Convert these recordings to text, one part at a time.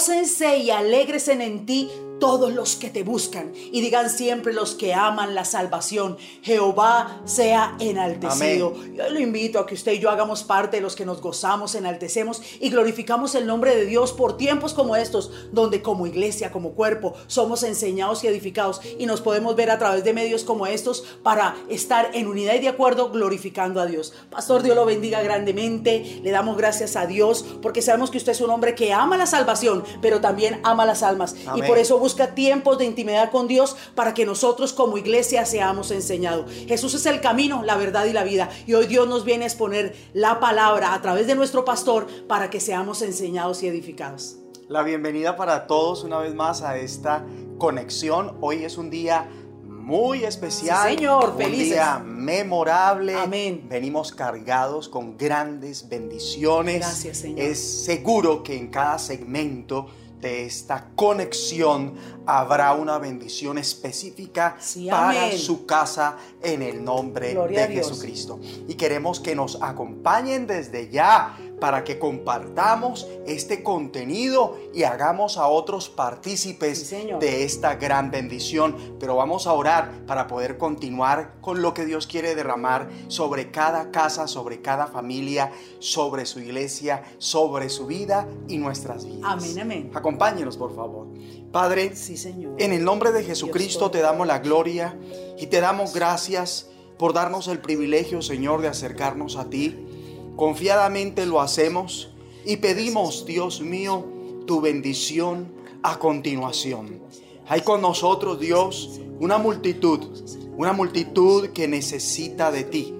Gócense y alégresen en ti todos los que te buscan y digan siempre los que aman la salvación, Jehová sea enaltecido. Yo lo invito a que usted y yo hagamos parte de los que nos gozamos, enaltecemos y glorificamos el nombre de Dios por tiempos como estos, donde como iglesia, como cuerpo, somos enseñados y edificados y nos podemos ver a través de medios como estos para estar en unidad y de acuerdo glorificando a Dios. Pastor, Dios lo bendiga grandemente, le damos gracias a Dios porque sabemos que usted es un hombre que ama la salvación, pero también ama las almas y por eso busca tiempos de intimidad con Dios para que nosotros como iglesia seamos enseñados. Jesús es el camino, la verdad y la vida. Y hoy Dios nos viene a exponer la palabra a través de nuestro pastor para que seamos enseñados y edificados. La bienvenida para todos una vez más a esta conexión. Hoy es un día muy especial. señor, un felices. día memorable. Amén. Venimos cargados con grandes bendiciones. Gracias, Señor. Es seguro que en cada segmento de esta conexión habrá una bendición específica Sí, para su casa en el nombre Gloria de. Jesucristo. Y queremos que nos acompañen desde ya para que compartamos este contenido y hagamos a otros partícipes Sí, de esta gran bendición. Pero vamos a orar para poder continuar con lo que Dios quiere derramar sobre cada casa, sobre cada familia, sobre su iglesia, sobre su vida y nuestras vidas. Amén, amén. Acompáñenos, por favor. Padre, Sí, Señor. en el nombre de Jesucristo te damos la gloria y te damos gracias por darnos el privilegio, Señor, de acercarnos a ti. Confiadamente lo hacemos y pedimos, Dios mío, tu bendición a continuación. Hay con nosotros, Dios, una multitud, una multitud que necesita de ti,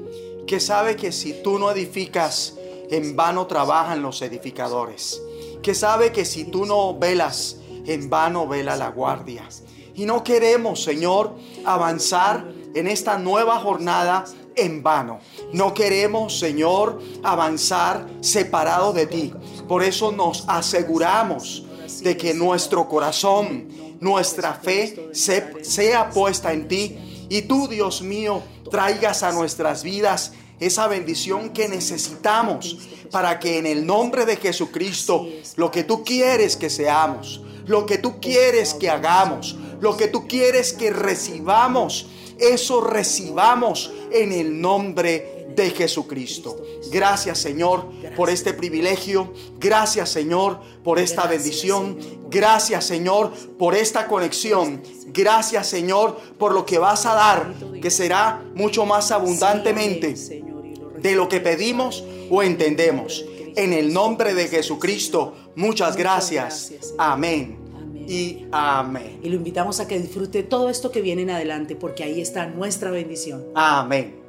que sabe que si tú no edificas, en vano trabajan los edificadores, que sabe que si tú no velas, en vano vela la guardia. Y no queremos, Señor, avanzar en esta nueva jornada en vano. No queremos, Señor, avanzar separados de ti. Por eso nos aseguramos de que nuestro corazón, nuestra fe se- sea puesta en ti y tú, Dios mío, traigas a nuestras vidas esa bendición que necesitamos para que en el nombre de Jesucristo lo que tú quieres que seamos, lo que tú quieres que hagamos, lo que tú quieres que recibamos, eso recibamos en el nombre de Jesucristo. Gracias Señor por este privilegio. Gracias Señor por esta bendición. Gracias Señor por esta conexión. Gracias Señor por lo que vas a dar, que será mucho más abundantemente de lo que pedimos o entendemos. En el nombre de Jesucristo, muchas gracias. Amén. Y amén. Y lo invitamos a que disfrute todo esto que viene en adelante, porque ahí está nuestra bendición. Amén.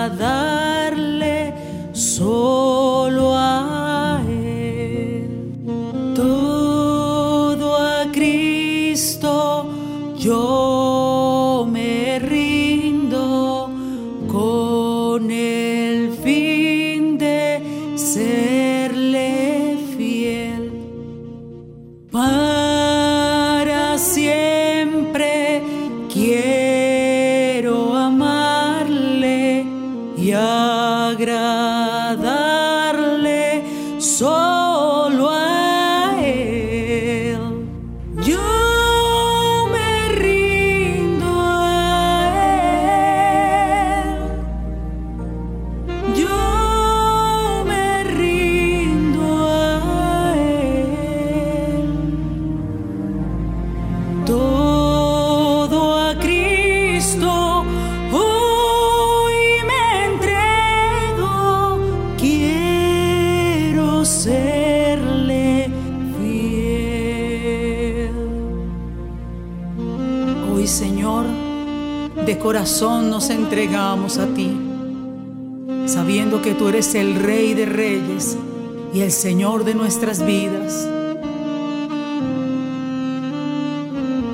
Agradarle solo nos entregamos a ti, sabiendo que tú eres el Rey de Reyes y el Señor de nuestras vidas.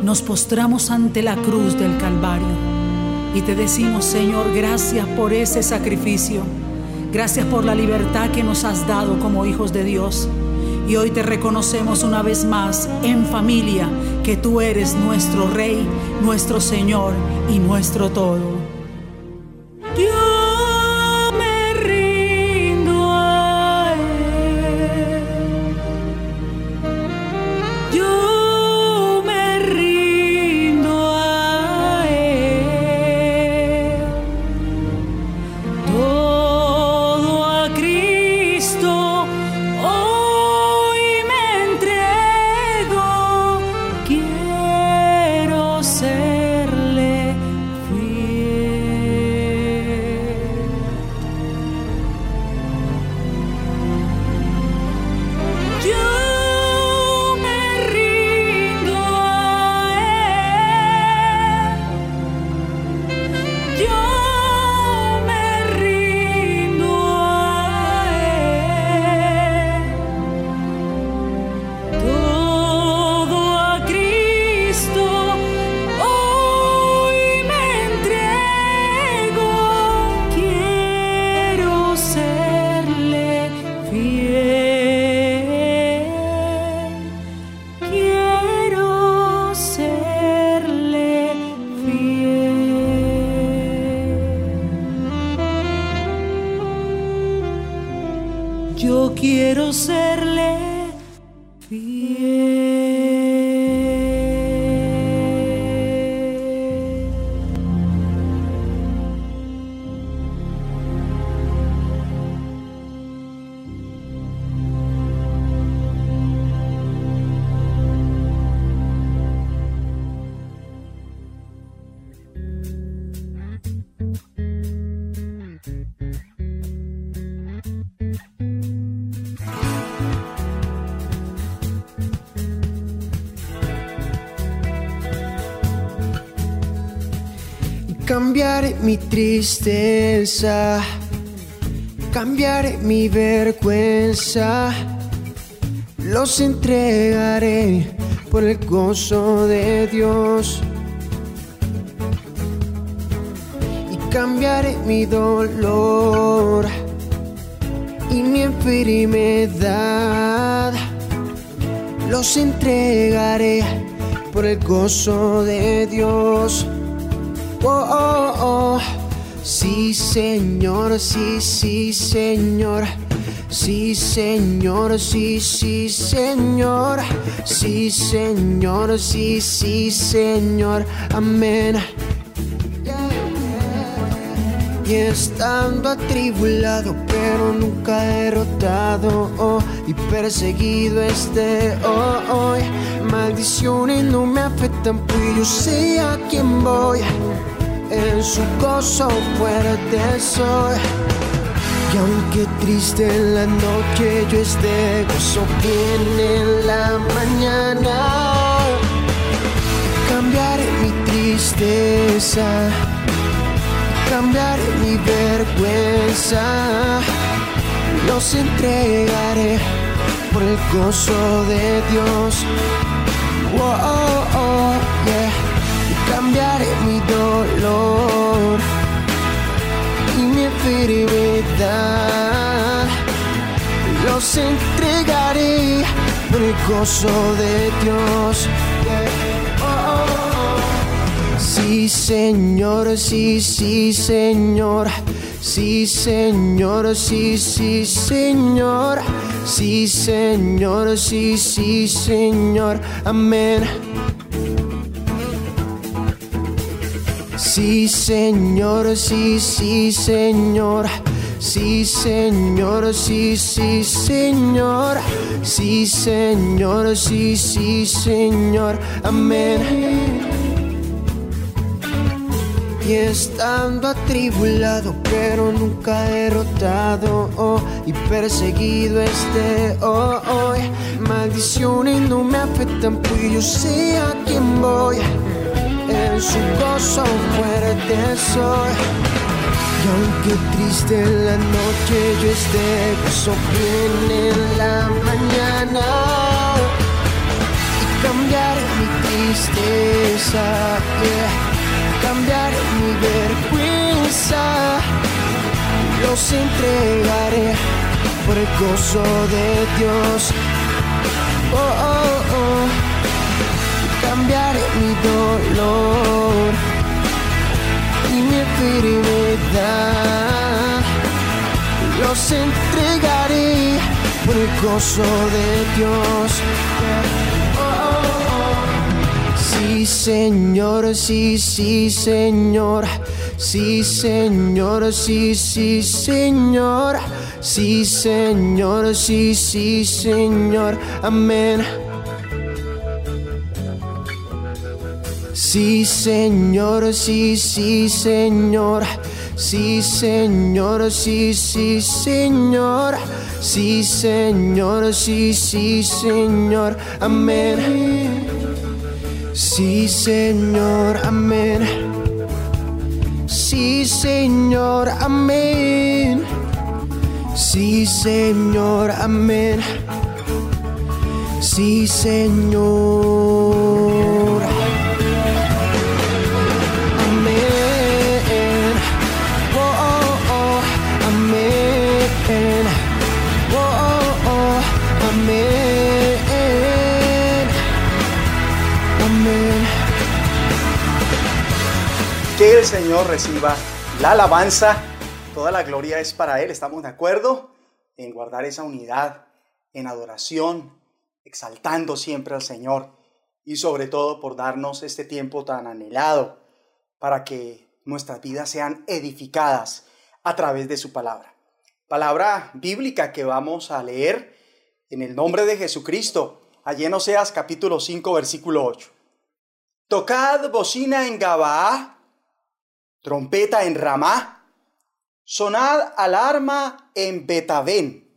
Nos postramos ante la cruz del Calvario y te decimos, Señor, gracias por ese sacrificio. Gracias por la libertad que nos has dado como hijos de Dios. Y hoy te reconocemos una vez más en familia que tú eres nuestro Rey, nuestro Señor y nuestro todo. Cambiaré mi tristeza, cambiaré mi vergüenza, los entregaré por el gozo de Dios. Y cambiaré mi dolor y mi enfermedad, los entregaré por el gozo de Dios. Oh, oh, oh. Sí, Señor, sí, sí, Señor. Sí, Señor, sí, sí, Señor. Sí, Señor, sí, sí, Señor. Amén. Y estando atribulado, pero nunca derrotado, oh, y perseguido este oh, hoy. Maldiciones no me afectan, pues yo sé a quién voy en su gozo fuerte soy. Y aunque triste en la noche yo esté, gozo viene en la mañana. Cambiaré mi tristeza, cambiaré mi vergüenza, los entregaré por el gozo de Dios. Oh, oh, oh, yeah cambiaré mi dolor y mi enfermedad. Los entregaré por el gozo de Dios. Sí, Señor, sí, sí, Señor. Sí, Señor, sí, sí, Señor. Sí, Señor, sí, sí, Señor. Amén. Sí, Señor, sí, sí, Señor. Sí, Señor, sí, sí, Señor. Sí, Señor, sí, sí, Señor. Amén. Y estando atribulado, pero nunca derrotado, oh, y perseguido este, oh, hoy. Maldiciones no me afectan, pues yo sé a quién voy en su gozo fuerte soy. Y aunque triste en la noche yo esté, gozo bien en la mañana. Y cambiar mi tristeza, cambiar mi vergüenza. Los entregaré por el gozo de Dios. Oh, oh, oh. Cambiar mi dolor y mi enfermedad. Los entregaré por el gozo de Dios. Sí, Señor, sí, sí, Señor. Sí, Señor, sí, sí, Señor. Sí, Señor, sí, sí, Señor. Amén. Sí, Señor, sí, sí, Señor. Sí, Señor, sí, sí, Señor. Sí, Señor, sí, sí, Señor. Amén. Sí, Señor, amén. Sí, Señor, amén. Sí, Señor, amén. Sí, Señor. Señor reciba la alabanza. Toda la gloria es para Él. ¿Estamos de acuerdo en guardar esa unidad, en adoración, exaltando siempre al Señor y sobre todo por darnos este tiempo tan anhelado para que nuestras vidas sean edificadas a través de su palabra? Palabra bíblica que vamos a leer en el nombre de Jesucristo, allí en Oseas capítulo 5 versículo 8. Tocad bocina en Gabaá, trompeta en Ramá, sonad alarma en Betabén,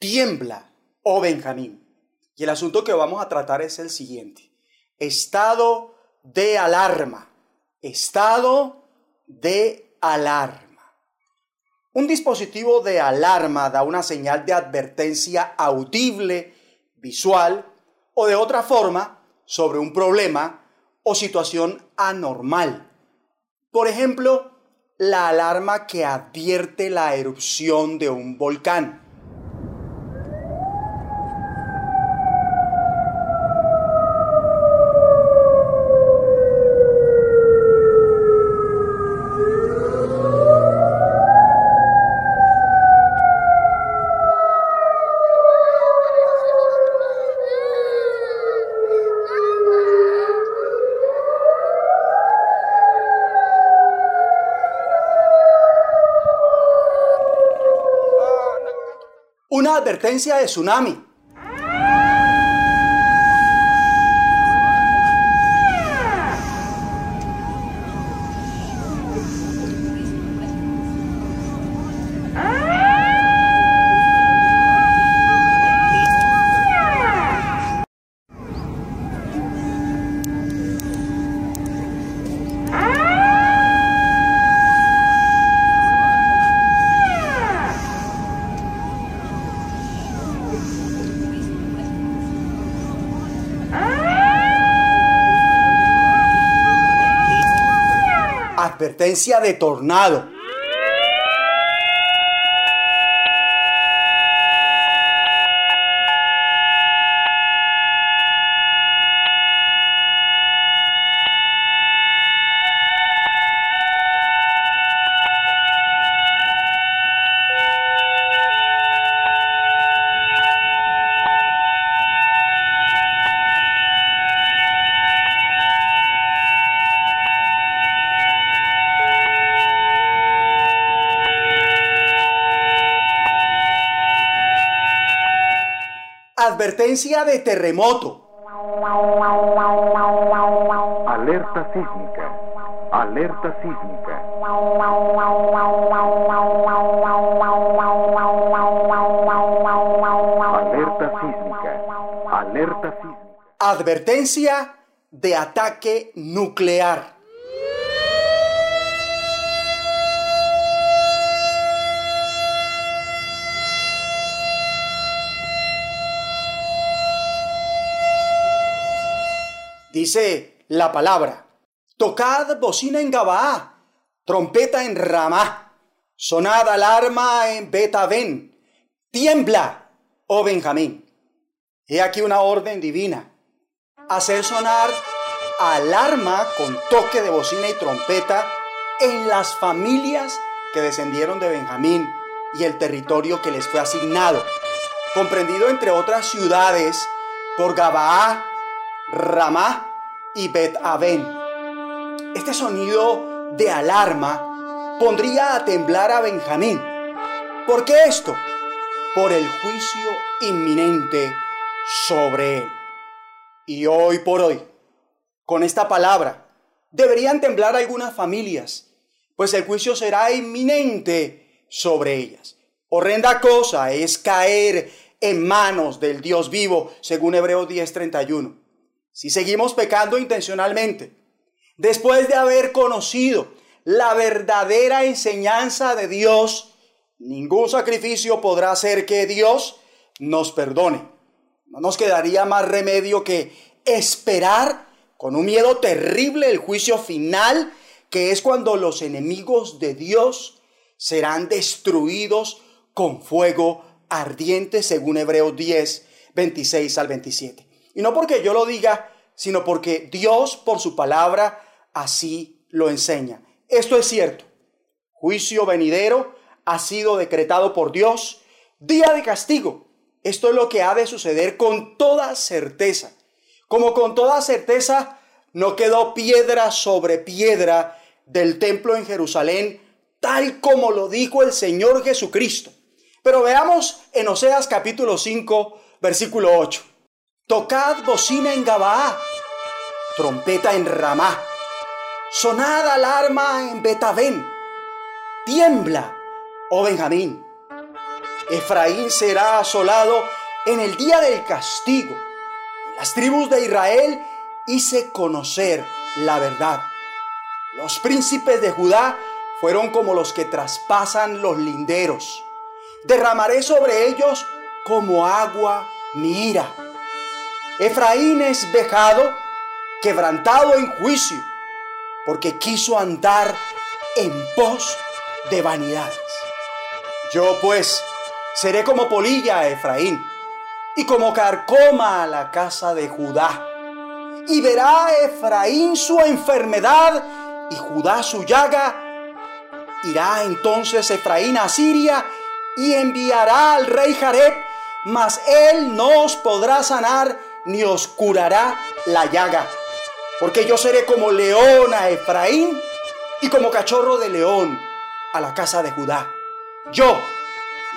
tiembla, oh Benjamín. Y el asunto que vamos a tratar es el siguiente. Estado de alarma. Estado de alarma. Un dispositivo de alarma da una señal de advertencia audible, visual o de otra forma sobre un problema o situación anormal. Por ejemplo, la alarma que advierte la erupción de un volcán. Una advertencia de tsunami. Advertencia de tornado. Advertencia de terremoto. Alerta sísmica. Alerta sísmica. Alerta sísmica. Alerta sísmica. Advertencia de ataque nuclear. Dice la palabra, tocad bocina en Gabaá, trompeta en Ramá, sonad alarma en Betaben, tiembla, oh Benjamín. He aquí una orden divina, hacer sonar alarma con toque de bocina y trompeta en las familias que descendieron de Benjamín y el territorio que les fue asignado, comprendido entre otras ciudades por Gabaá, Ramá y Bet Aben. Este sonido de alarma pondría a temblar a Benjamín. ¿Por qué esto? Por el juicio inminente sobre él. Y hoy por hoy, con esta palabra, deberían temblar algunas familias, pues el juicio será inminente sobre ellas. Horrenda cosa es caer en manos del Dios vivo, según Hebreos 10:31. Si seguimos pecando intencionalmente, después de haber conocido la verdadera enseñanza de Dios, ningún sacrificio podrá hacer que Dios nos perdone. No nos quedaría más remedio que esperar con un miedo terrible el juicio final, que es cuando los enemigos de Dios serán destruidos con fuego ardiente, según Hebreos 10, 26 al 27. Y no porque yo lo diga, sino porque Dios por su palabra así lo enseña. Esto es cierto. Juicio venidero ha sido decretado por Dios. Día de castigo. Esto es lo que ha de suceder con toda certeza. Como con toda certeza no quedó piedra sobre piedra del templo en Jerusalén, tal como lo dijo el Señor Jesucristo. Pero veamos en Oseas capítulo 5, versículo 8. Tocad bocina en Gabaá, trompeta en Ramá, sonad alarma en Betabén, tiembla, oh Benjamín. Efraín será asolado en el día del castigo. Las tribus de Israel hice conocer la verdad. Los príncipes de Judá fueron como los que traspasan los linderos. Derramaré sobre ellos como agua mi ira Efraín es vejado, quebrantado en juicio, porque quiso andar en pos de vanidades. Yo pues seré como polilla a Efraín y como carcoma a la casa de Judá. Y verá Efraín su enfermedad y Judá su llaga. Irá entonces Efraín a Siria y enviará al rey Jareb, mas él no os podrá sanar ni os curará la llaga. Porque yo seré como león a Efraín y como cachorro de león a la casa de Judá. Yo,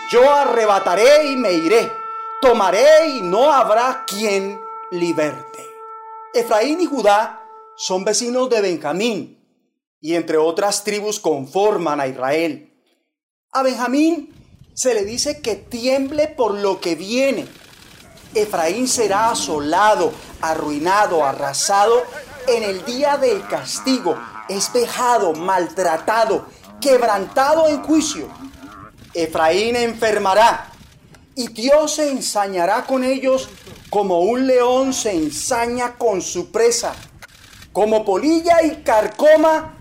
yo arrebataré y me iré. Tomaré y no habrá quien liberte. Efraín y Judá son vecinos de Benjamín y entre otras tribus conforman a Israel. A Benjamín se le dice que tiemble por lo que viene Efraín será asolado, arruinado, arrasado en el día del castigo, espejado, maltratado, quebrantado en juicio. Efraín enfermará y Dios se ensañará con ellos como un león se ensaña con su presa. Como polilla y carcoma,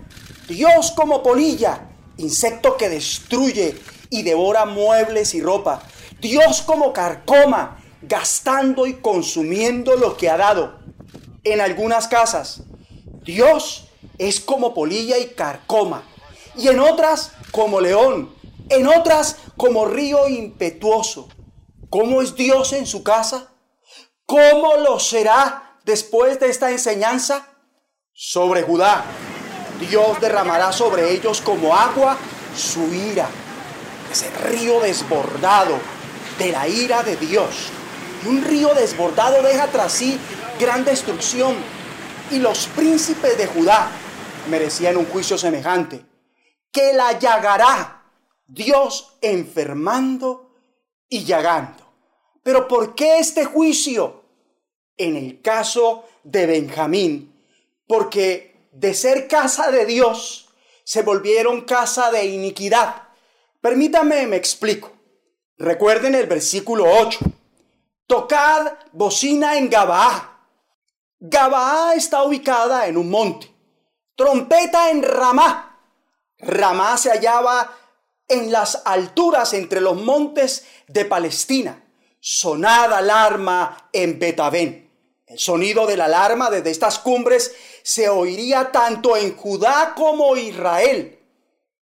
Dios como polilla, insecto que destruye y devora muebles y ropa. Dios como carcoma, gastando y consumiendo lo que ha dado. En algunas casas, Dios es como polilla y carcoma, y en otras como león, en otras como río impetuoso. ¿Cómo es Dios en su casa? ¿Cómo lo será después de esta enseñanza? Sobre Judá, Dios derramará sobre ellos como agua su ira, ese río desbordado de la ira de Dios un río desbordado deja tras sí gran destrucción. Y los príncipes de Judá merecían un juicio semejante, que la llagará Dios enfermando y llagando. Pero ¿por qué este juicio? En el caso de Benjamín, porque de ser casa de Dios, se volvieron casa de iniquidad. Permítame, me explico. Recuerden el versículo 8 tocad bocina en Gabá. Gabaa está ubicada en un monte. Trompeta en Ramá. Ramá se hallaba en las alturas entre los montes de Palestina. Sonada alarma en Betabén. El sonido de la alarma desde estas cumbres se oiría tanto en Judá como Israel.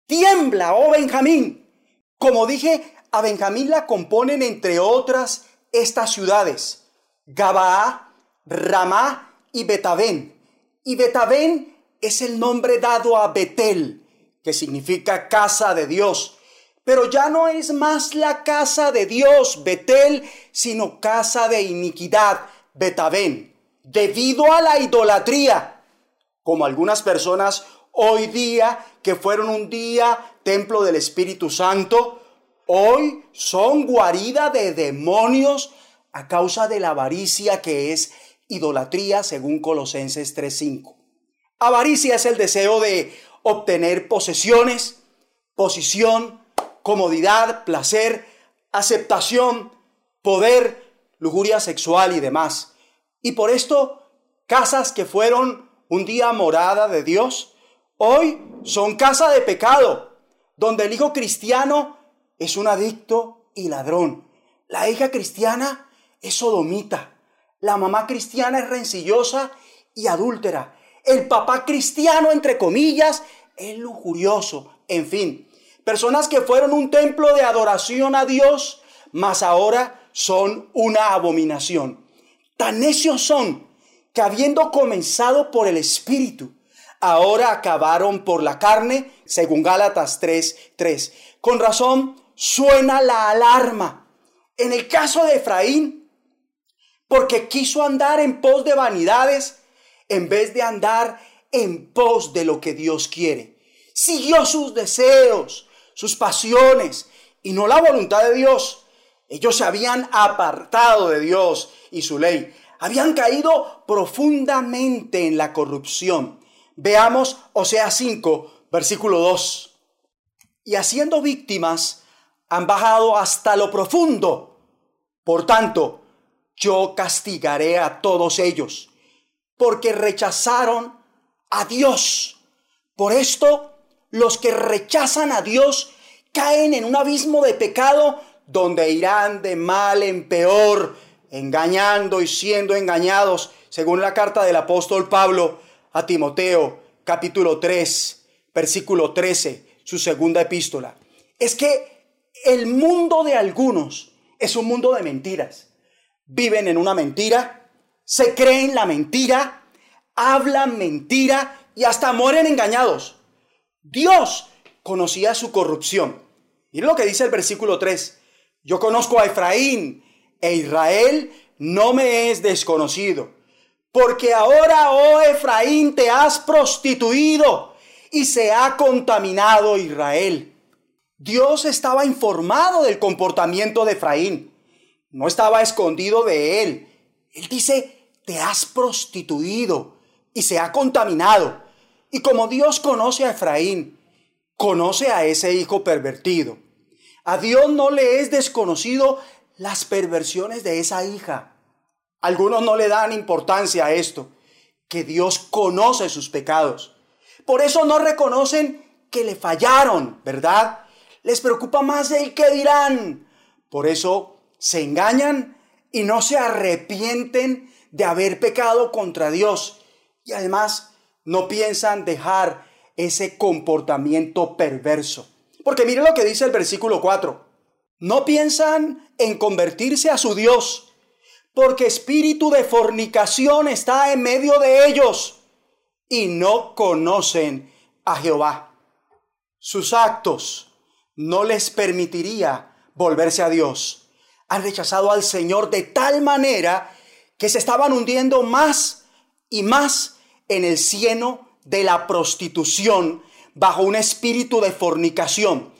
Tiembla, oh Benjamín. Como dije, a Benjamín la componen entre otras estas ciudades. Gabaa, Ramá y Betabén. Y Betabén es el nombre dado a Betel, que significa casa de Dios. Pero ya no es más la casa de Dios, Betel, sino casa de iniquidad, Betabén, debido a la idolatría. Como algunas personas hoy día, que fueron un día templo del Espíritu Santo, hoy son guarida de demonios a causa de la avaricia que es idolatría según Colosenses 3:5. Avaricia es el deseo de obtener posesiones, posición, comodidad, placer, aceptación, poder, lujuria sexual y demás. Y por esto, casas que fueron un día morada de Dios, hoy son casa de pecado, donde el hijo cristiano es un adicto y ladrón. La hija cristiana es sodomita. La mamá cristiana es rencillosa y adúltera. El papá cristiano, entre comillas, es lujurioso. En fin, personas que fueron un templo de adoración a Dios, mas ahora son una abominación. Tan necios son que habiendo comenzado por el Espíritu, ahora acabaron por la carne, según Gálatas 3:3. Con razón suena la alarma. En el caso de Efraín, porque quiso andar en pos de vanidades en vez de andar en pos de lo que Dios quiere. Siguió sus deseos, sus pasiones y no la voluntad de Dios. Ellos se habían apartado de Dios y su ley. Habían caído profundamente en la corrupción. Veamos Osea 5, versículo 2. Y haciendo víctimas, han bajado hasta lo profundo. Por tanto, yo castigaré a todos ellos, porque rechazaron a Dios. Por esto, los que rechazan a Dios caen en un abismo de pecado donde irán de mal en peor, engañando y siendo engañados, según la carta del apóstol Pablo a Timoteo, capítulo 3, versículo 13, su segunda epístola. Es que el mundo de algunos es un mundo de mentiras viven en una mentira, se creen la mentira, hablan mentira y hasta mueren engañados. Dios conocía su corrupción. Mira lo que dice el versículo 3. Yo conozco a Efraín e Israel no me es desconocido. Porque ahora, oh Efraín, te has prostituido y se ha contaminado Israel. Dios estaba informado del comportamiento de Efraín no estaba escondido de él. Él dice, te has prostituido y se ha contaminado. Y como Dios conoce a Efraín, conoce a ese hijo pervertido. A Dios no le es desconocido las perversiones de esa hija. Algunos no le dan importancia a esto, que Dios conoce sus pecados. Por eso no reconocen que le fallaron, ¿verdad? Les preocupa más el que dirán. Por eso se engañan y no se arrepienten de haber pecado contra Dios. Y además no piensan dejar ese comportamiento perverso. Porque mire lo que dice el versículo 4. No piensan en convertirse a su Dios, porque espíritu de fornicación está en medio de ellos y no conocen a Jehová. Sus actos no les permitiría volverse a Dios han rechazado al Señor de tal manera que se estaban hundiendo más y más en el cieno de la prostitución bajo un espíritu de fornicación.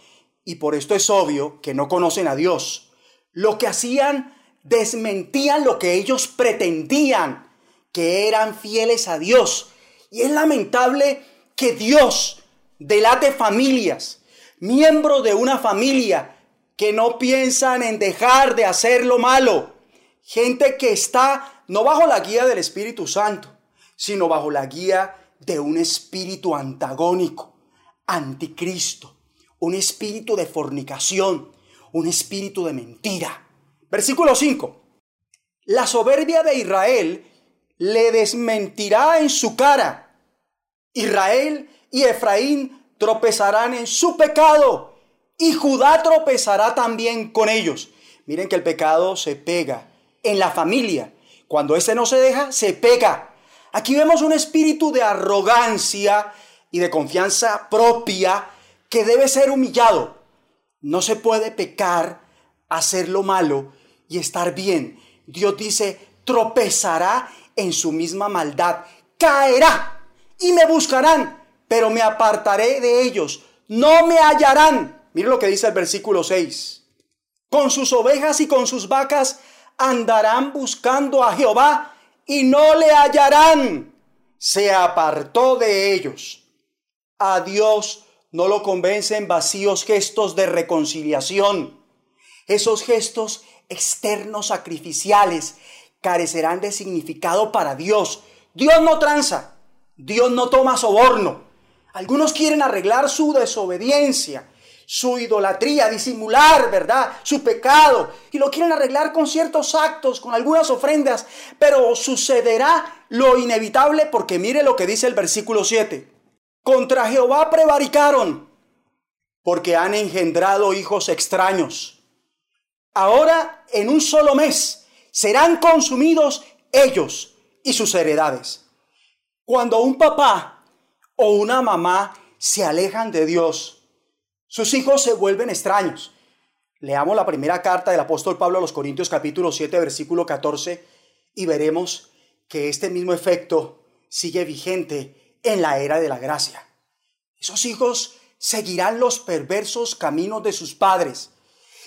Y por esto es obvio que no conocen a Dios. Lo que hacían desmentían lo que ellos pretendían, que eran fieles a Dios. Y es lamentable que Dios delate familias, miembros de una familia, que no piensan en dejar de hacer lo malo Gente que está no bajo la guía del Espíritu Santo, sino bajo la guía de un espíritu antagónico, anticristo, un espíritu de fornicación, un espíritu de mentira. Versículo 5. La soberbia de Israel le desmentirá en su cara. Israel y Efraín tropezarán en su pecado y Judá tropezará también con ellos. Miren que el pecado se pega en la familia. Cuando ese no se deja, se pega. Aquí vemos un espíritu de arrogancia y de confianza propia que debe ser humillado. No se puede pecar, hacer lo malo y estar bien. Dios dice, tropezará en su misma maldad, caerá y me buscarán, pero me apartaré de ellos, no me hallarán. Mire lo que dice el versículo 6. Con sus ovejas y con sus vacas andarán buscando a Jehová y no le hallarán. Se apartó de ellos. A Dios no lo convencen vacíos gestos de reconciliación. Esos gestos externos sacrificiales carecerán de significado para Dios. Dios no tranza, Dios no toma soborno. Algunos quieren arreglar su desobediencia, su idolatría, disimular, ¿verdad? Su pecado. Y lo quieren arreglar con ciertos actos, con algunas ofrendas. Pero sucederá lo inevitable porque mire lo que dice el versículo 7. Contra Jehová prevaricaron porque han engendrado hijos extraños. Ahora, en un solo mes, serán consumidos ellos y sus heredades. Cuando un papá o una mamá se alejan de Dios, sus hijos se vuelven extraños. Leamos la primera carta del apóstol Pablo a los Corintios capítulo 7 versículo 14 y veremos que este mismo efecto sigue vigente en la era de la gracia. Esos hijos seguirán los perversos caminos de sus padres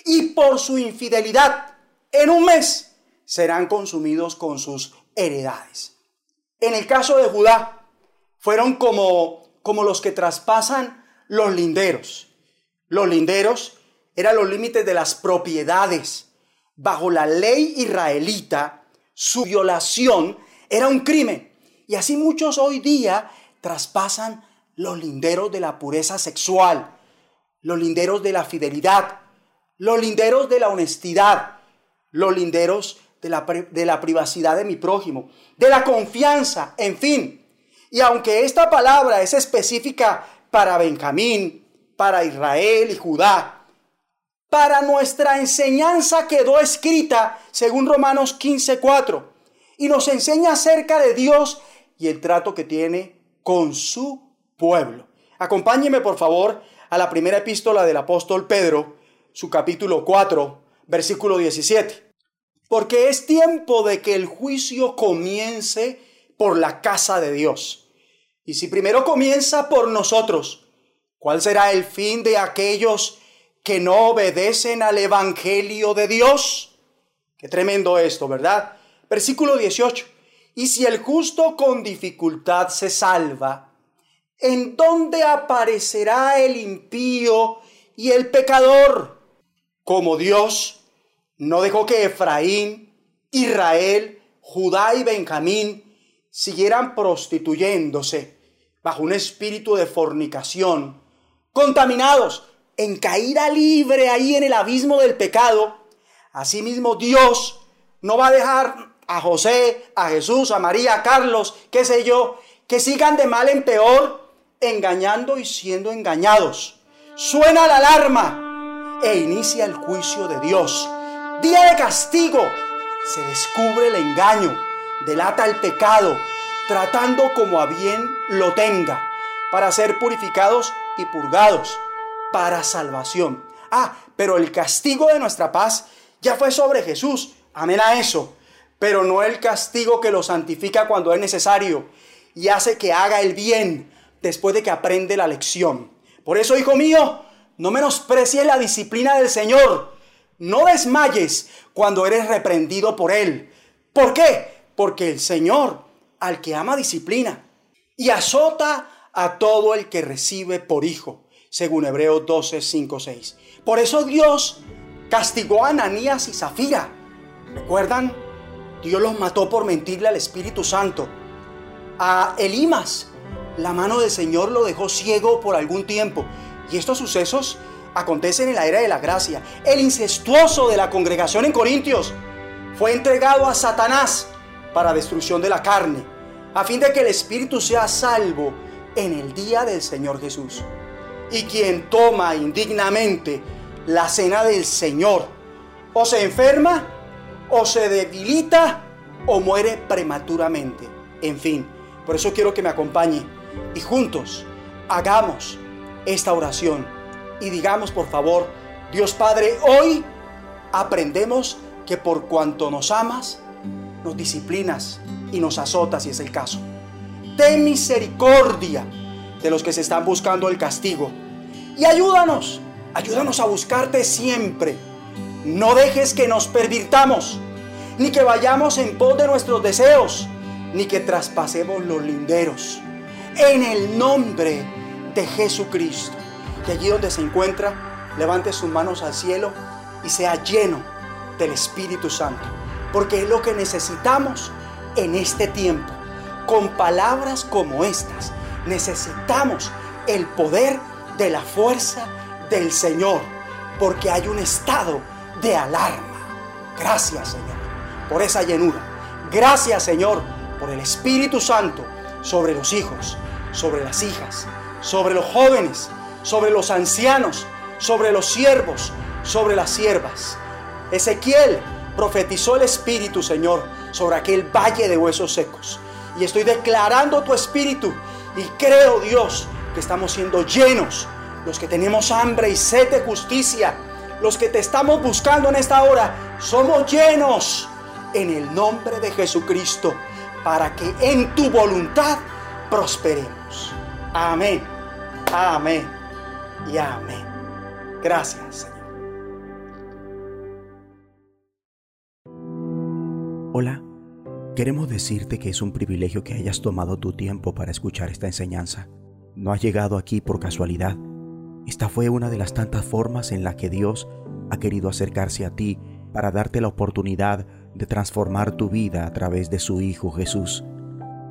y por su infidelidad en un mes serán consumidos con sus heredades. En el caso de Judá, fueron como, como los que traspasan los linderos. Los linderos eran los límites de las propiedades. Bajo la ley israelita, su violación era un crimen. Y así muchos hoy día traspasan los linderos de la pureza sexual, los linderos de la fidelidad, los linderos de la honestidad, los linderos de la, de la privacidad de mi prójimo, de la confianza, en fin. Y aunque esta palabra es específica para Benjamín, para Israel y Judá, para nuestra enseñanza quedó escrita según Romanos 15:4 y nos enseña acerca de Dios y el trato que tiene con su pueblo. Acompáñeme por favor a la primera epístola del apóstol Pedro, su capítulo 4, versículo 17. Porque es tiempo de que el juicio comience por la casa de Dios. Y si primero comienza por nosotros, ¿cuál será el fin de aquellos que no obedecen al Evangelio de Dios? Qué tremendo esto, ¿verdad? Versículo 18. Y si el justo con dificultad se salva, ¿En dónde aparecerá el impío y el pecador? Como Dios no dejó que Efraín, Israel, Judá y Benjamín siguieran prostituyéndose bajo un espíritu de fornicación, contaminados en caída libre ahí en el abismo del pecado, asimismo Dios no va a dejar a José, a Jesús, a María, a Carlos, qué sé yo, que sigan de mal en peor engañando y siendo engañados. Suena la alarma e inicia el juicio de Dios. Día de castigo. Se descubre el engaño, delata el pecado, tratando como a bien lo tenga, para ser purificados y purgados, para salvación. Ah, pero el castigo de nuestra paz ya fue sobre Jesús. Amén a eso. Pero no el castigo que lo santifica cuando es necesario y hace que haga el bien después de que aprende la lección. Por eso, hijo mío, no menosprecies la disciplina del Señor. No desmayes cuando eres reprendido por Él. ¿Por qué? Porque el Señor, al que ama, disciplina y azota a todo el que recibe por hijo, según Hebreos 12, 5, 6. Por eso Dios castigó a Ananías y Zafira. ¿Recuerdan? Dios los mató por mentirle al Espíritu Santo. A Elimas, la mano del Señor lo dejó ciego por algún tiempo. Y estos sucesos acontecen en la era de la gracia. El incestuoso de la congregación en Corintios fue entregado a Satanás para destrucción de la carne, a fin de que el Espíritu sea salvo en el día del Señor Jesús. Y quien toma indignamente la cena del Señor, o se enferma, o se debilita, o muere prematuramente. En fin, por eso quiero que me acompañe y juntos hagamos esta oración y digamos por favor, Dios Padre, hoy aprendemos que por cuanto nos amas, nos disciplinas y nos azotas si es el caso. Ten misericordia de los que se están buscando el castigo y ayúdanos, ayúdanos a buscarte siempre. No dejes que nos pervirtamos, ni que vayamos en pos de nuestros deseos, ni que traspasemos los linderos. En el nombre de Jesucristo. Que allí donde se encuentra, levante sus manos al cielo y sea lleno del Espíritu Santo. Porque es lo que necesitamos en este tiempo. Con palabras como estas, necesitamos el poder de la fuerza del Señor. Porque hay un estado de alarma. Gracias, Señor, por esa llenura. Gracias, Señor, por el Espíritu Santo sobre los hijos, sobre las hijas, sobre los jóvenes, sobre los ancianos, sobre los siervos, sobre las siervas. Ezequiel profetizó el Espíritu, Señor, sobre aquel valle de huesos secos. Y estoy declarando tu Espíritu y creo, Dios, que estamos siendo llenos, los que tenemos hambre y sed de justicia, los que te estamos buscando en esta hora, somos llenos en el nombre de Jesucristo, para que en tu voluntad prosperemos. Amén, amén y amén. Gracias, Señor. Hola, queremos decirte que es un privilegio que hayas tomado tu tiempo para escuchar esta enseñanza. No has llegado aquí por casualidad. Esta fue una de las tantas formas en la que Dios ha querido acercarse a ti para darte la oportunidad de transformar tu vida a través de su Hijo Jesús.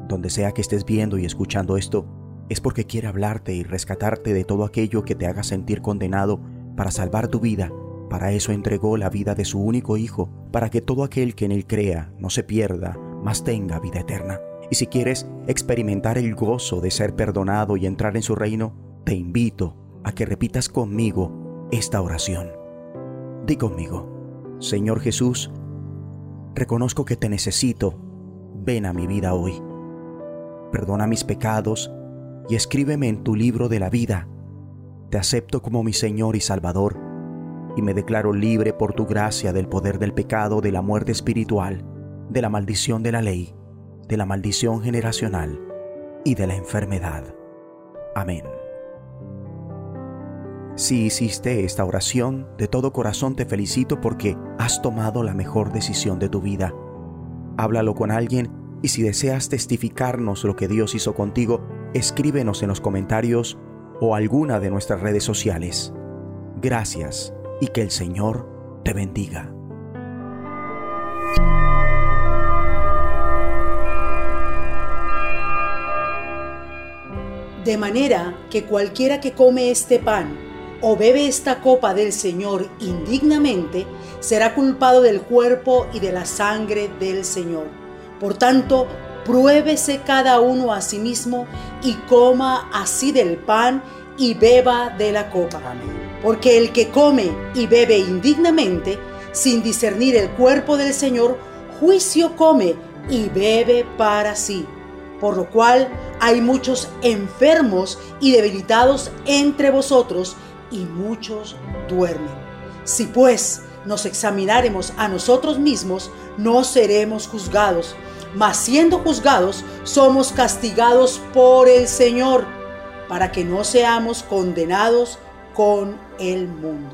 Donde sea que estés viendo y escuchando esto, es porque quiere hablarte y rescatarte de todo aquello que te haga sentir condenado para salvar tu vida. Para eso entregó la vida de su único Hijo, para que todo aquel que en él crea no se pierda, mas tenga vida eterna. Y si quieres experimentar el gozo de ser perdonado y entrar en su reino, te invito a que repitas conmigo esta oración. Di conmigo, Señor Jesús, reconozco que te necesito, ven a mi vida hoy. Perdona mis pecados y escríbeme en tu libro de la vida. Te acepto como mi Señor y Salvador y me declaro libre por tu gracia del poder del pecado, de la muerte espiritual, de la maldición de la ley, de la maldición generacional y de la enfermedad. Amén. Si hiciste esta oración, de todo corazón te felicito porque has tomado la mejor decisión de tu vida. Háblalo con alguien y si deseas testificarnos lo que Dios hizo contigo, escríbenos en los comentarios o alguna de nuestras redes sociales. Gracias y que el Señor te bendiga. De manera que cualquiera que come este pan o bebe esta copa del Señor indignamente, será culpado del cuerpo y de la sangre del Señor. Por tanto, pruébese cada uno a sí mismo y coma así del pan y beba de la copa. Porque el que come y bebe indignamente, sin discernir el cuerpo del Señor, juicio come y bebe para sí. Por lo cual hay muchos enfermos y debilitados entre vosotros, y muchos duermen. Si pues nos examinaremos a nosotros mismos, no seremos juzgados, mas siendo juzgados, somos castigados por el Señor, para que no seamos condenados con el mundo.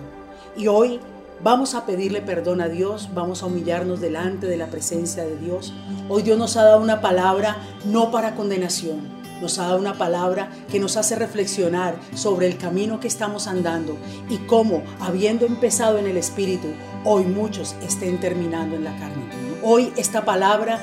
Y hoy vamos a pedirle perdón a Dios, vamos a humillarnos delante de la presencia de Dios. Hoy Dios nos ha dado una palabra no para condenación, nos ha dado una palabra que nos hace reflexionar sobre el camino que estamos andando y cómo, habiendo empezado en el Espíritu, hoy muchos estén terminando en la carne. Hoy esta palabra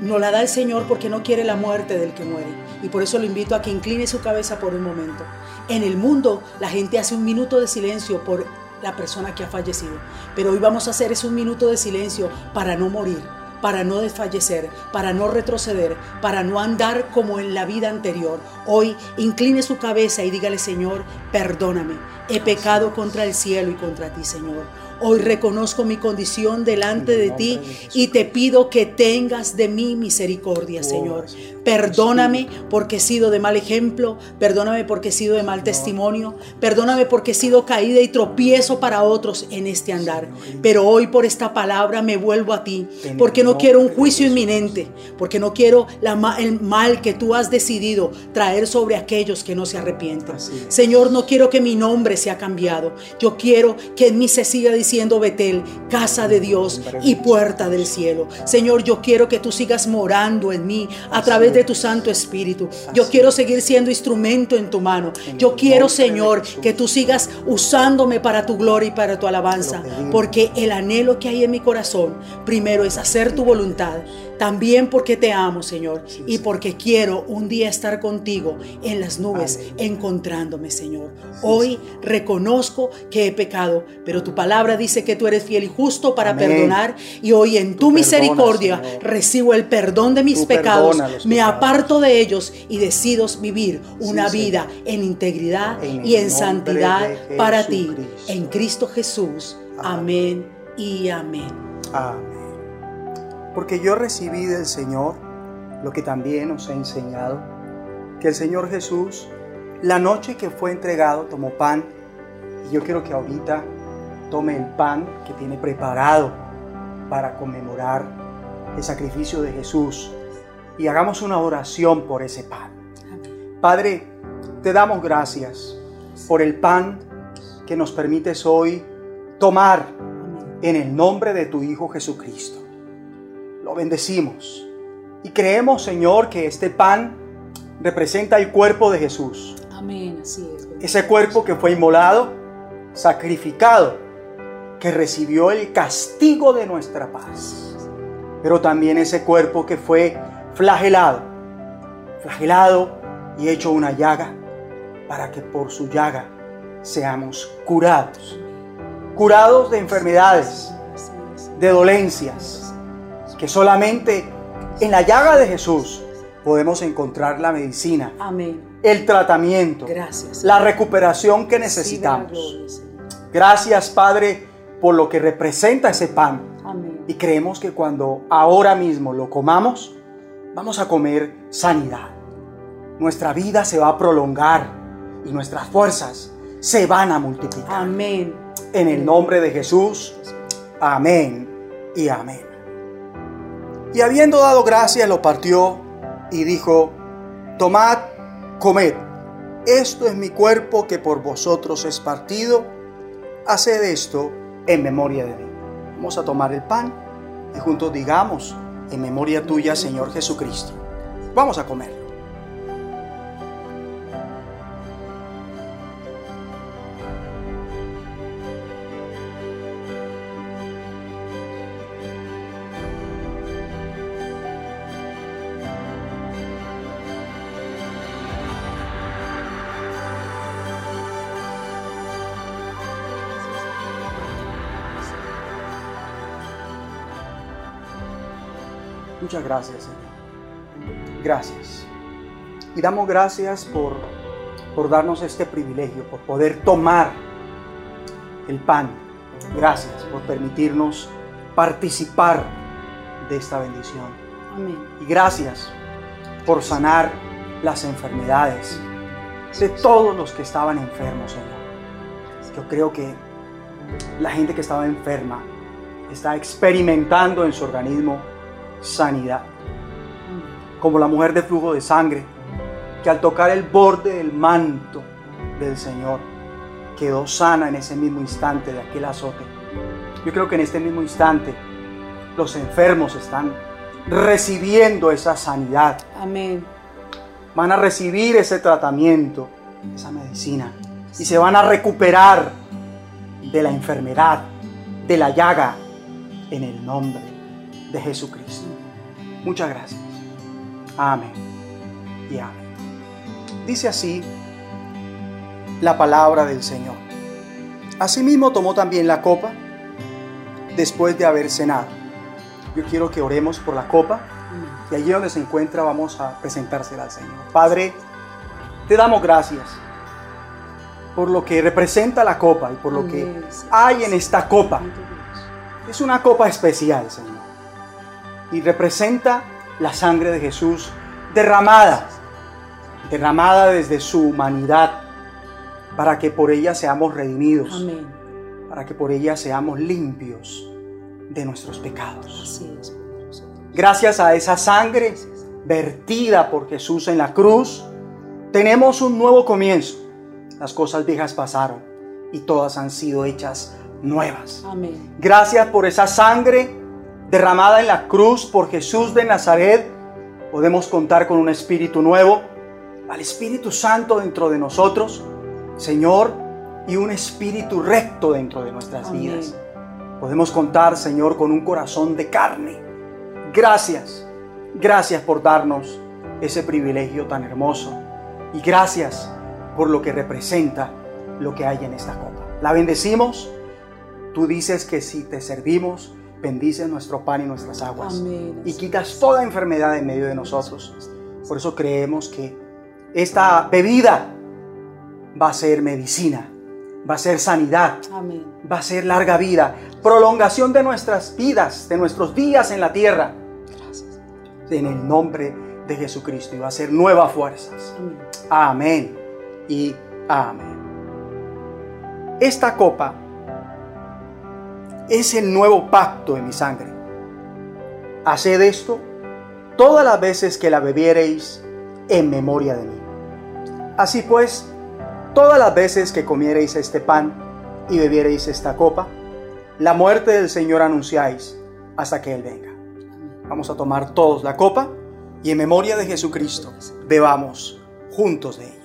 no la da el Señor porque no quiere la muerte del que muere. Y por eso lo invito a que incline su cabeza por un momento. En el mundo la gente hace un minuto de silencio por la persona que ha fallecido. Pero hoy vamos a hacer es un minuto de silencio para no morir, para no desfallecer, para no retroceder, para no andar como en la vida anterior. Hoy incline su cabeza y dígale, Señor, perdóname. He pecado contra el cielo y contra ti, Señor. Hoy reconozco mi condición delante de ti y te pido que tengas de mí misericordia, Señor. Perdóname porque he sido de mal ejemplo, perdóname porque he sido de mal testimonio, perdóname porque he sido caída y tropiezo para otros en este andar. Pero hoy por esta palabra me vuelvo a ti, porque no quiero un juicio inminente, porque no quiero el mal que tú has decidido traer sobre aquellos que no se arrepienten. Señor, no quiero que mi nombre sea cambiado. Yo quiero que en mí se siga diciendo siendo Betel, casa de Dios y puerta del cielo. Señor, yo quiero que tú sigas morando en mí a través de tu Santo Espíritu. Yo quiero seguir siendo instrumento en tu mano. Yo quiero, Señor, que tú sigas usándome para tu gloria y para tu alabanza. Porque el anhelo que hay en mi corazón, primero es hacer tu voluntad también porque te amo, Señor, y porque quiero un día estar contigo en las nubes, encontrándome, Señor. Hoy reconozco que he pecado, pero tu palabra dice que tú eres fiel y justo para perdonar, y hoy en tu misericordia recibo el perdón de mis pecados, me aparto de ellos y decido vivir una vida en integridad y en santidad para ti, en Cristo Jesús. Amén y amén. Amén porque yo recibí del Señor lo que también os he enseñado, que el Señor Jesús, la noche que fue entregado, tomó pan, y yo quiero que ahorita tome el pan que tiene preparado para conmemorar el sacrificio de Jesús y hagamos una oración por ese pan. Padre, te damos gracias por el pan que nos permites hoy tomar en el nombre de tu Hijo Jesucristo lo bendecimos. Y creemos, Señor, que este pan representa el cuerpo de Jesús. Amén, así es. Ese cuerpo que fue inmolado, sacrificado, que recibió el castigo de nuestra paz. Pero también ese cuerpo que fue flagelado, flagelado y hecho una llaga, para que por su llaga seamos curados. Curados de enfermedades, de dolencias, que solamente en la llaga de Jesús podemos encontrar la medicina, Amén. el tratamiento, Gracias. la recuperación que necesitamos. Gracias, Padre, por lo que representa ese pan. Amén. Y creemos que cuando ahora mismo lo comamos, vamos a comer sanidad. Nuestra vida se va a prolongar y nuestras fuerzas se van a multiplicar. Amén. En el nombre de Jesús. Amén y amén. Y habiendo dado gracias, lo partió y dijo, tomad, comed, esto es mi cuerpo que por vosotros es partido, haced esto en memoria de mí. Vamos a tomar el pan y juntos digamos, en memoria tuya, Señor Jesucristo. Vamos a comer. Muchas gracias, Señor. Gracias. Y damos gracias por, por darnos este privilegio, por poder tomar el pan. Gracias por permitirnos participar de esta bendición. Amén. Y gracias por sanar las enfermedades de todos los que estaban enfermos, Señor. Yo creo que la gente que estaba enferma está experimentando en su organismo sanidad. Como la mujer de flujo de sangre, que al tocar el borde del manto del Señor quedó sana en ese mismo instante de aquel azote. Yo creo que en este mismo instante los enfermos están recibiendo esa sanidad. Amén. Van a recibir ese tratamiento, esa medicina, y se van a recuperar de la enfermedad de la llaga en el nombre de Jesucristo. Muchas gracias. Amén y amén. Dice así la palabra del Señor. Asimismo tomó también la copa después de haber cenado. Yo quiero que oremos por la copa y allí donde se encuentra vamos a presentársela al Señor. Padre, te damos gracias por lo que representa la copa y por lo que hay en esta copa. Es una copa especial, Señor. Y representa la sangre de Jesús derramada, derramada desde su humanidad, para que por ella seamos redimidos, para que por ella seamos limpios de nuestros pecados. Gracias a esa sangre vertida por Jesús en la cruz, tenemos un nuevo comienzo. Las cosas viejas pasaron y todas han sido hechas nuevas. Gracias por esa sangre derramada en la cruz por Jesús de Nazaret. Podemos contar con un espíritu nuevo, al Espíritu Santo dentro de nosotros, Señor, y un espíritu recto dentro de nuestras vidas. Podemos contar, Señor, con un corazón de carne. Gracias, gracias por darnos ese privilegio tan hermoso. Y gracias por lo que representa lo que hay en esta copa. La bendecimos. Tú dices que si te servimos, bendices nuestro pan y nuestras aguas. Y quitas toda enfermedad en medio de nosotros. Por eso creemos que esta bebida va a ser medicina, va a ser sanidad, va a ser larga vida, prolongación de nuestras vidas, de nuestros días en la tierra. En el nombre de Jesucristo y va a ser nuevas fuerzas. Amén y amén. Esta copa es el nuevo pacto en mi sangre. Haced esto todas las veces que la bebiereis en memoria de mí. Así pues, todas las veces que comiereis este pan y bebiereis esta copa, la muerte del Señor anunciáis hasta que Él venga. Vamos a tomar todos la copa y en memoria de Jesucristo bebamos juntos de ella.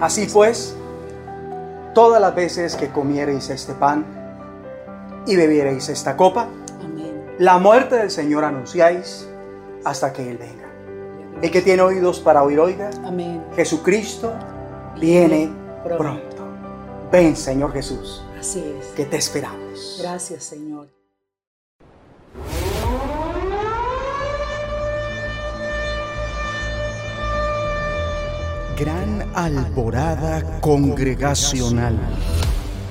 Así pues, todas las veces que comiereis este pan y bebiereis esta copa, la muerte del Señor anunciáis hasta que Él venga. El que tiene oídos para oír, oiga. Jesucristo viene pronto. Ven, Señor Jesús. Así es. Que te esperamos. Gracias, Señor. Gran Alborada Congregacional.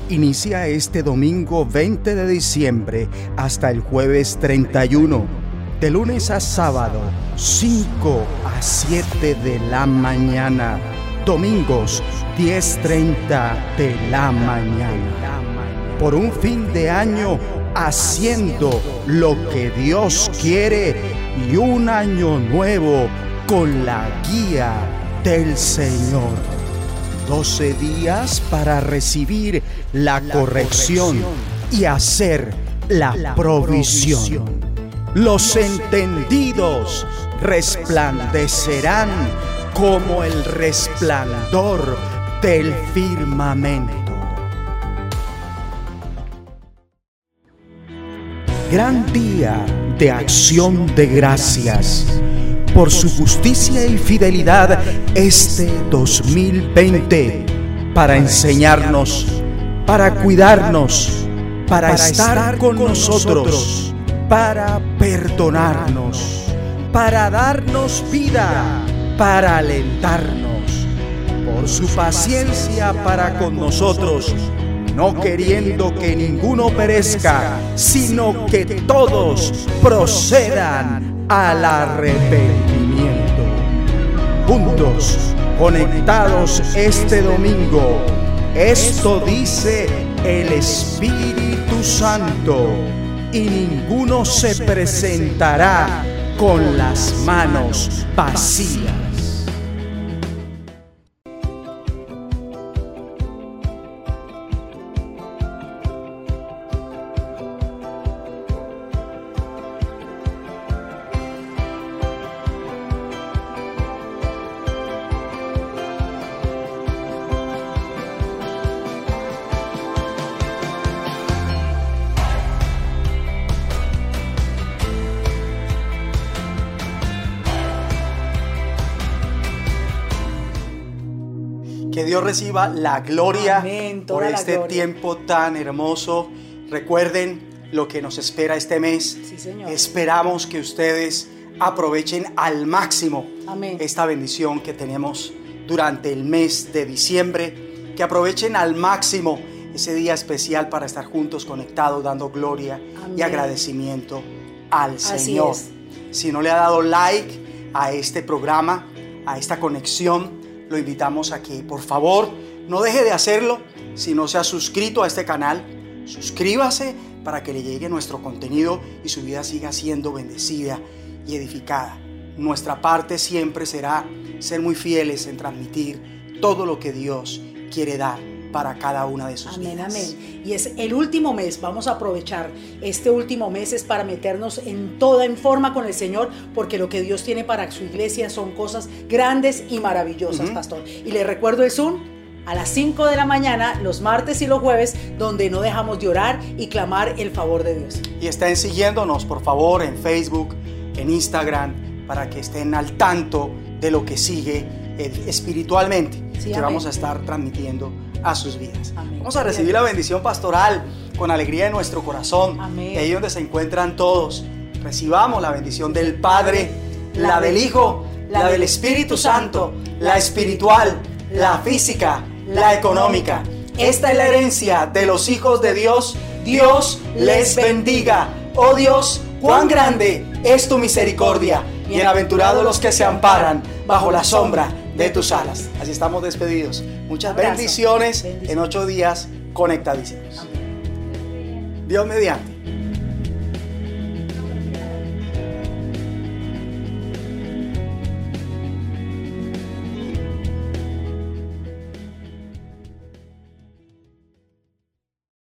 Inicia este domingo 20 de diciembre hasta el jueves 31, de lunes a sábado, 5 a 7 de la mañana, domingos 10.30 de la mañana. Por un fin de año haciendo lo que Dios quiere y un año nuevo con la guía del Señor. Doce días para recibir la corrección y hacer la provisión. Los entendidos resplandecerán como el resplandor del firmamento. Gran día de acción de gracias por su justicia y fidelidad este 2020 para enseñarnos, para cuidarnos, para estar con nosotros, para perdonarnos, para darnos vida, para alentarnos, por su paciencia para con nosotros, no queriendo que ninguno perezca, sino que todos procedan al arrepentimiento. Juntos, conectados este domingo, esto dice el Espíritu Santo, y ninguno se presentará con las manos vacías. Dios reciba la gloria Amén, por este gloria. tiempo tan hermoso. Recuerden lo que nos espera este mes. Sí, Señor. Esperamos que ustedes aprovechen al máximo Amén. esta bendición que tenemos durante el mes de diciembre. Que aprovechen al máximo ese día especial para estar juntos conectados, dando gloria y agradecimiento al Así Señor. es. Si no le ha dado like a este programa, a esta conexión, lo invitamos a que por favor no deje de hacerlo. Si no se ha suscrito a este canal, suscríbase para que le llegue nuestro contenido y su vida siga siendo bendecida y edificada. Nuestra parte siempre será ser muy fieles en transmitir todo lo que Dios quiere dar para cada una de sus Amén, vidas. amén. Y es el último mes, vamos a aprovechar este último mes es para meternos en toda en forma con el Señor, porque lo que Dios tiene para su iglesia son cosas grandes y maravillosas, pastor. Y le recuerdo el Zoom a las 5 de la mañana, los martes y los jueves, donde no dejamos de orar y clamar el favor de Dios. Y estén siguiéndonos, por favor, en Facebook, en Instagram, para que estén al tanto de lo que sigue eh, espiritualmente, Sí, que amén. vamos a estar transmitiendo a sus vidas. Amén. Vamos a recibir la bendición pastoral con alegría en nuestro corazón. Amén. Y ahí donde se encuentran todos, recibamos la bendición del Padre, la del Hijo, la del Espíritu Santo, la espiritual, la física, la económica. Esta es la herencia de los hijos de Dios. Dios les bendiga. Oh Dios, cuán grande es tu misericordia. Bienaventurados los que se amparan bajo la sombra de tus alas. Así estamos despedidos. Muchas bendiciones Bendiciones. en ocho días conectadísimos. Amén. Dios mediante.